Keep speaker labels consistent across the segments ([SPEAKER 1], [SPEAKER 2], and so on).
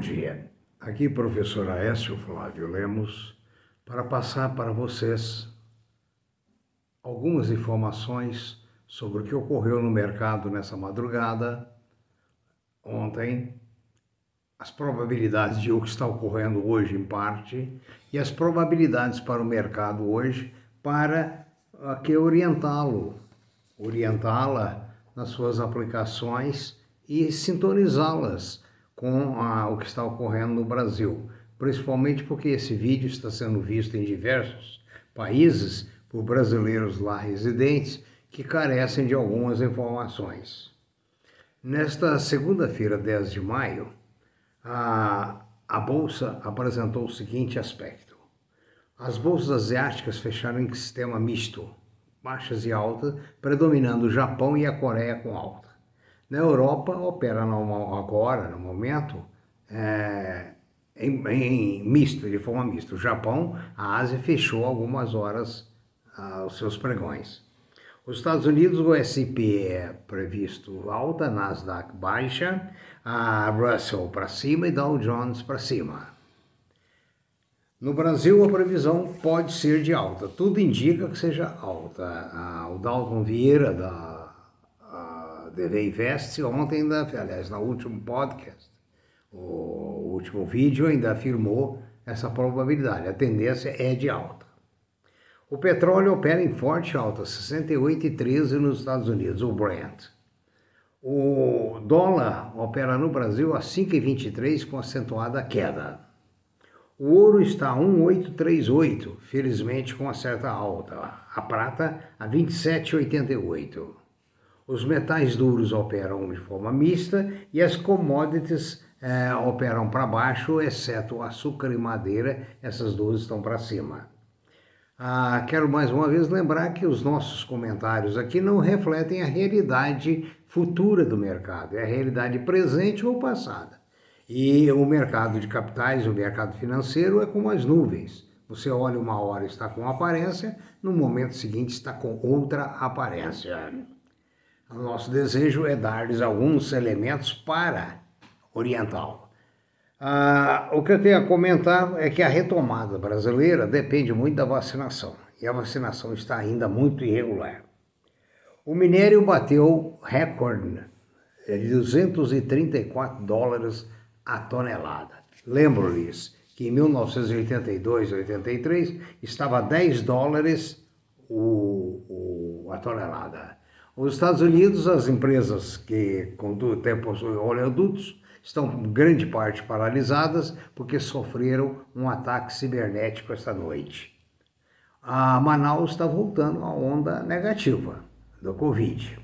[SPEAKER 1] dia. Aqui professor Aécio Flávio Lemos para passar para vocês algumas informações sobre o que ocorreu no mercado nessa madrugada, ontem, as probabilidades de o que está ocorrendo hoje em parte e as probabilidades para o mercado hoje para que orientá-lo, orientá-la nas suas aplicações e sintonizá-las com a, o que está ocorrendo no Brasil, principalmente porque esse vídeo está sendo visto em diversos países por brasileiros lá residentes que carecem de algumas informações. Nesta segunda-feira, 10 de maio, a, a Bolsa apresentou o seguinte aspecto. As bolsas asiáticas fecharam em sistema misto, baixas e altas, predominando o Japão e a Coreia com alta. Na Europa, opera no, agora, no momento, é, em, em, misto, de forma mista. O Japão, a Ásia fechou algumas horas ah, os seus pregões. Os Estados Unidos, o S&P é previsto alta, Nasdaq baixa, a Russell para cima e Dow Jones para cima. No Brasil, a previsão pode ser de alta. Tudo indica que seja alta. Ah, o Dalton Vieira, da DV Invest ontem ainda, aliás, no último podcast, o último vídeo ainda afirmou essa probabilidade. A tendência é de alta. O petróleo opera em forte alta, 68,13 nos Estados Unidos, o Brent. O dólar opera no Brasil a 5,23 com acentuada queda. O ouro está a 1,838, felizmente com uma certa alta. A prata a 27,88. Os metais duros operam de forma mista e as commodities é, operam para baixo, exceto açúcar e madeira, essas duas estão para cima. Ah, quero mais uma vez lembrar que os nossos comentários aqui não refletem a realidade futura do mercado, é a realidade presente ou passada. E o mercado de capitais, o mercado financeiro é como as nuvens. Você olha uma hora está com aparência, no momento seguinte está com outra aparência. O nosso desejo é dar-lhes alguns elementos para orientá-lo. Ah, o que eu tenho a comentar é que a retomada brasileira depende muito da vacinação e a vacinação está ainda muito irregular. O minério bateu recorde de 234 dólares a tonelada. Lembro-lhes que em 1982 83 estava a 10 dólares o, o, a tonelada. Os Estados Unidos, as empresas que têm oleodutos estão grande parte paralisadas porque sofreram um ataque cibernético esta noite. A Manaus está voltando à onda negativa do Covid,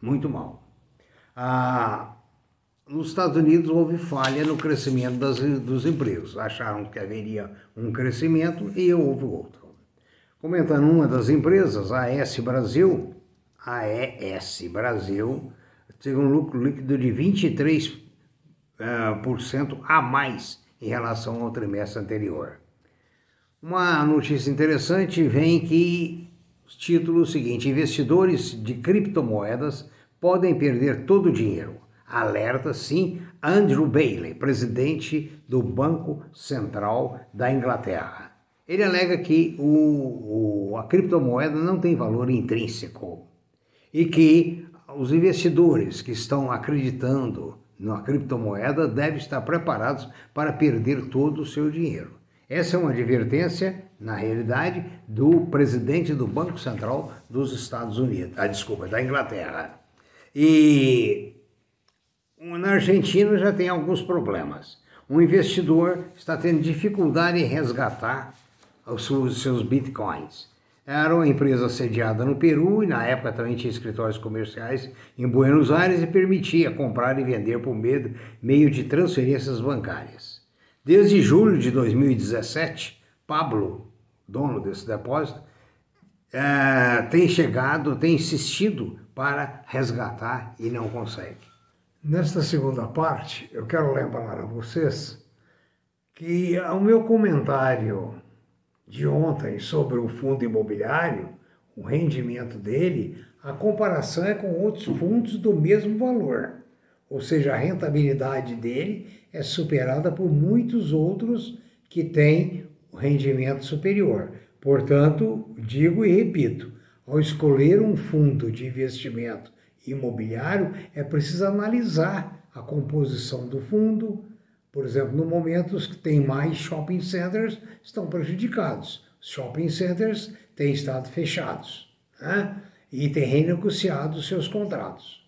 [SPEAKER 1] muito mal. Ah, nos Estados Unidos houve falha no crescimento das, dos empregos. Acharam que haveria um crescimento e houve outro. Comentando uma das empresas, a S Brasil, AES Brasil teve um lucro líquido de 23% uh, eh, a mais em relação ao trimestre anterior. Uma notícia interessante vem que título seguinte: investidores de criptomoedas podem perder todo o dinheiro. Alerta sim Andrew Bailey, presidente do Banco Central da Inglaterra. Ele alega que o, o, a criptomoeda não tem valor intrínseco e que os investidores que estão acreditando na criptomoeda devem estar preparados para perder todo o seu dinheiro. Essa é uma advertência, na realidade, do presidente do Banco Central dos Estados Unidos, ah, desculpa, da Inglaterra. E na Argentina já tem alguns problemas. Um investidor está tendo dificuldade em resgatar os seus bitcoins. Era uma empresa sediada no Peru e na época também tinha escritórios comerciais em Buenos Aires e permitia comprar e vender por meio de transferências bancárias. Desde julho de 2017, Pablo, dono desse depósito, é, tem chegado, tem insistido para resgatar e não consegue. Nesta segunda parte, eu quero lembrar a vocês que o meu comentário de ontem sobre o fundo imobiliário, o rendimento dele, a comparação é com outros fundos do mesmo valor. Ou seja, a rentabilidade dele é superada por muitos outros que têm rendimento superior. Portanto, digo e repito, ao escolher um fundo de investimento imobiliário, é preciso analisar a composição do fundo. Por exemplo, no momento os que têm mais shopping centers estão prejudicados. Os shopping centers têm estado fechados né? e têm renegociado seus contratos.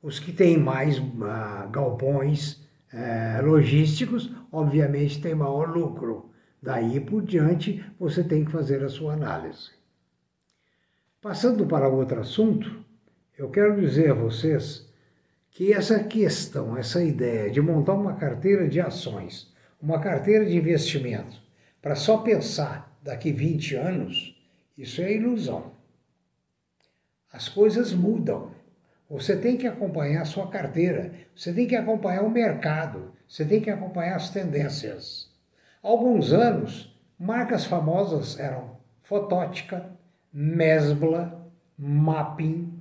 [SPEAKER 1] Os que têm mais uh, galpões uh, logísticos, obviamente, têm maior lucro. Daí por diante, você tem que fazer a sua análise. Passando para outro assunto, eu quero dizer a vocês que essa questão, essa ideia de montar uma carteira de ações, uma carteira de investimento, para só pensar daqui 20 anos, isso é ilusão. As coisas mudam. Você tem que acompanhar a sua carteira, você tem que acompanhar o mercado, você tem que acompanhar as tendências. Há alguns anos, marcas famosas eram Fotótica, Mesbla, Mapping,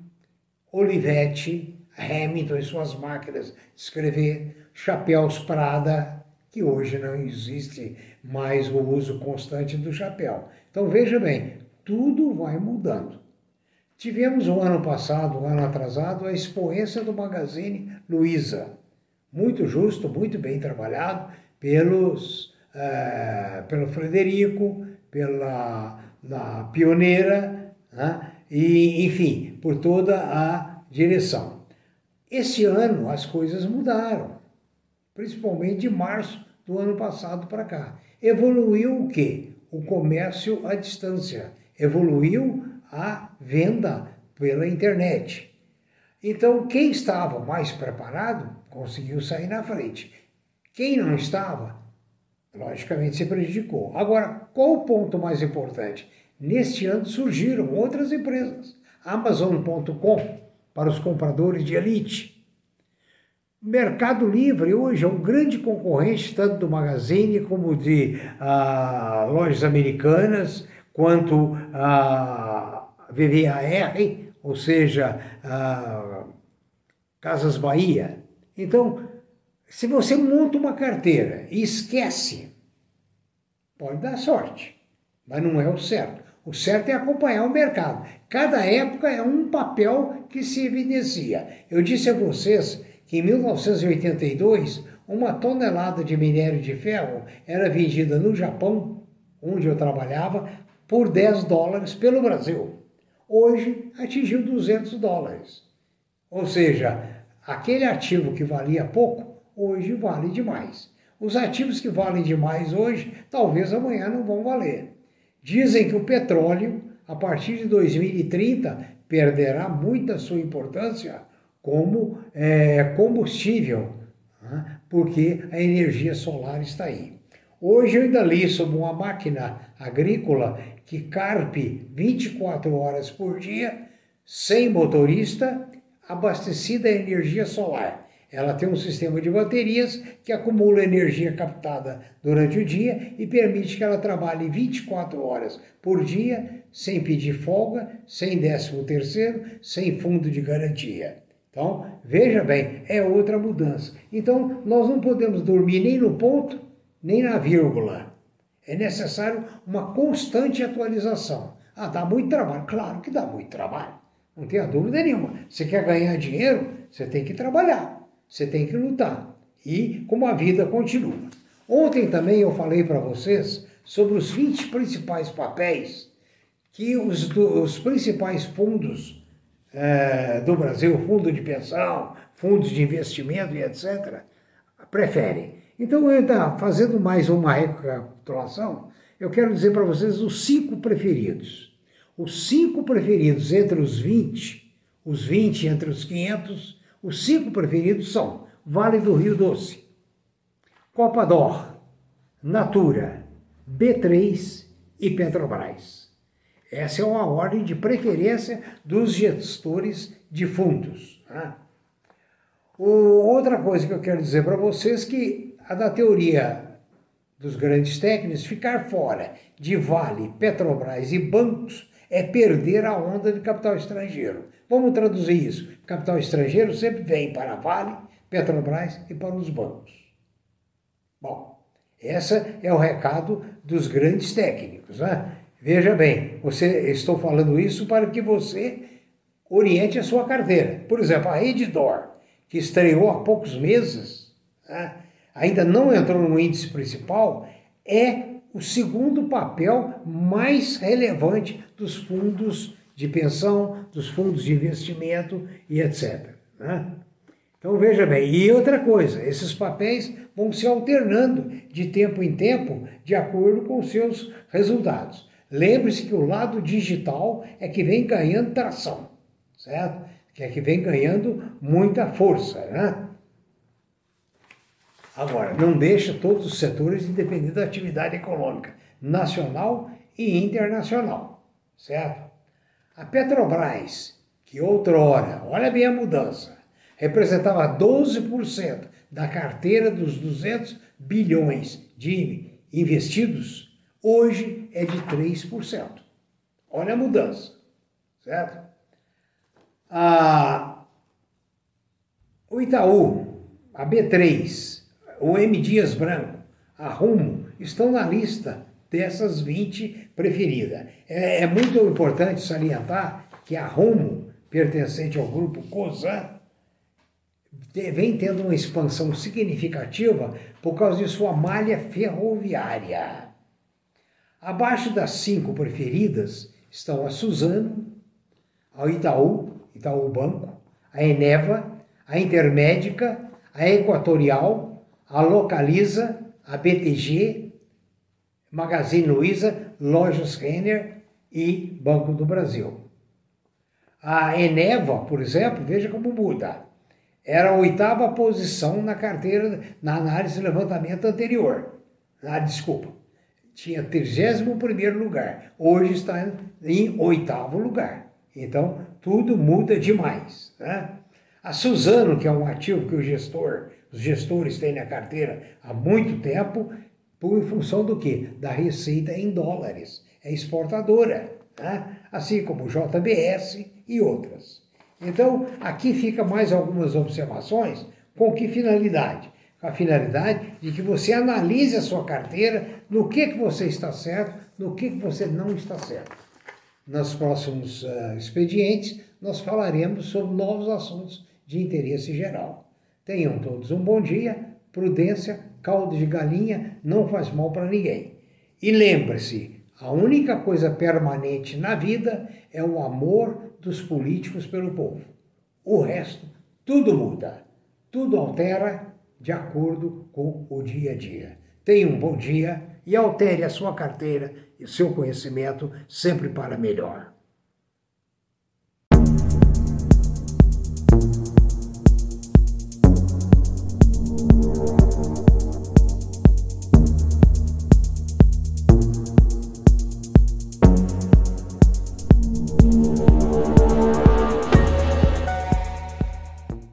[SPEAKER 1] Olivetti, Hamilton e suas máquinas escrever, chapéus Prada, que hoje não existe mais o uso constante do chapéu. Então veja bem, tudo vai mudando. Tivemos um ano passado, um ano atrasado, a expoência do Magazine Luiza. Muito justo, muito bem trabalhado pelos, é, pelo Frederico, pela pioneira, né? e, enfim, por toda a direção. Esse ano as coisas mudaram, principalmente de março do ano passado para cá. Evoluiu o quê? O comércio à distância. Evoluiu a venda pela internet. Então, quem estava mais preparado conseguiu sair na frente. Quem não estava, logicamente se prejudicou. Agora, qual o ponto mais importante? Neste ano surgiram outras empresas. Amazon.com para os compradores de elite. Mercado Livre hoje é um grande concorrente tanto do Magazine como de ah, lojas americanas, quanto a VVAR, ou seja, a Casas Bahia. Então, se você monta uma carteira e esquece, pode dar sorte, mas não é o certo. O certo é acompanhar o mercado. Cada época é um papel que se evidencia. Eu disse a vocês que em 1982, uma tonelada de minério de ferro era vendida no Japão, onde eu trabalhava, por 10 dólares pelo Brasil. Hoje atingiu 200 dólares. Ou seja, aquele ativo que valia pouco, hoje vale demais. Os ativos que valem demais hoje, talvez amanhã não vão valer. Dizem que o petróleo, a partir de 2030, perderá muita sua importância como é, combustível, né? porque a energia solar está aí. Hoje eu ainda li sobre uma máquina agrícola que carpe 24 horas por dia, sem motorista, abastecida a energia solar. Ela tem um sistema de baterias que acumula energia captada durante o dia e permite que ela trabalhe 24 horas por dia, sem pedir folga, sem décimo terceiro, sem fundo de garantia. Então, veja bem, é outra mudança. Então, nós não podemos dormir nem no ponto, nem na vírgula. É necessário uma constante atualização. Ah, dá muito trabalho. Claro que dá muito trabalho. Não tenha dúvida nenhuma. Você quer ganhar dinheiro, você tem que trabalhar. Você tem que lutar. E como a vida continua. Ontem também eu falei para vocês sobre os 20 principais papéis que os, os principais fundos é, do Brasil, fundo de pensão, fundos de investimento e etc., preferem. Então, tá fazendo mais uma recapitulação, eu quero dizer para vocês os cinco preferidos. Os cinco preferidos entre os 20, os 20 entre os 500, os cinco preferidos são Vale do Rio Doce, Copa Dor, Natura, B3 e Petrobras. Essa é uma ordem de preferência dos gestores de fundos. Né? Outra coisa que eu quero dizer para vocês é que a da teoria dos grandes técnicos, ficar fora de Vale, Petrobras e bancos é perder a onda de capital estrangeiro. Vamos traduzir isso. Capital estrangeiro sempre vem para a Vale, Petrobras e para os bancos. Bom, esse é o recado dos grandes técnicos. Né? Veja bem, você, estou falando isso para que você oriente a sua carteira. Por exemplo, a Edidor, que estreou há poucos meses, né? ainda não entrou no índice principal, é o segundo papel mais relevante dos fundos de pensão, dos fundos de investimento e etc. Né? Então veja bem, e outra coisa, esses papéis vão se alternando de tempo em tempo de acordo com seus resultados. Lembre-se que o lado digital é que vem ganhando tração, certo? Que é que vem ganhando muita força, né? Agora, não deixa todos os setores depender da atividade econômica nacional e internacional, certo? A Petrobras, que outrora, olha bem a mudança, representava 12% da carteira dos 200 bilhões de investidos, hoje é de 3%. Olha a mudança, certo? Ah, o Itaú, a B3, o M. Dias Branco, a Rumo, estão na lista dessas 20 preferidas. É, é muito importante salientar que a Rumo, pertencente ao grupo COSAN, vem tendo uma expansão significativa por causa de sua malha ferroviária. Abaixo das cinco preferidas estão a Suzano, a Itaú, Itaú Banco, a Eneva, a Intermédica, a Equatorial, a Localiza, a BTG, Magazine Luiza, Lojas Renner e Banco do Brasil. A Eneva, por exemplo, veja como muda era a oitava posição na carteira, na análise de levantamento anterior. Ah, desculpa, tinha 31 lugar, hoje está em oitavo lugar. Então, tudo muda demais. Né? A Suzano, que é um ativo que o gestor, os gestores têm na carteira há muito tempo, por função do quê? Da receita em dólares. É exportadora, né? assim como JBS e outras. Então, aqui fica mais algumas observações. Com que finalidade? Com a finalidade de que você analise a sua carteira, no que, que você está certo, no que, que você não está certo. Nos próximos uh, expedientes, nós falaremos sobre novos assuntos de interesse geral. Tenham todos um bom dia, prudência, caldo de galinha não faz mal para ninguém. E lembre-se, a única coisa permanente na vida é o amor dos políticos pelo povo. O resto, tudo muda, tudo altera de acordo com o dia a dia. Tenha um bom dia e altere a sua carteira e o seu conhecimento sempre para melhor.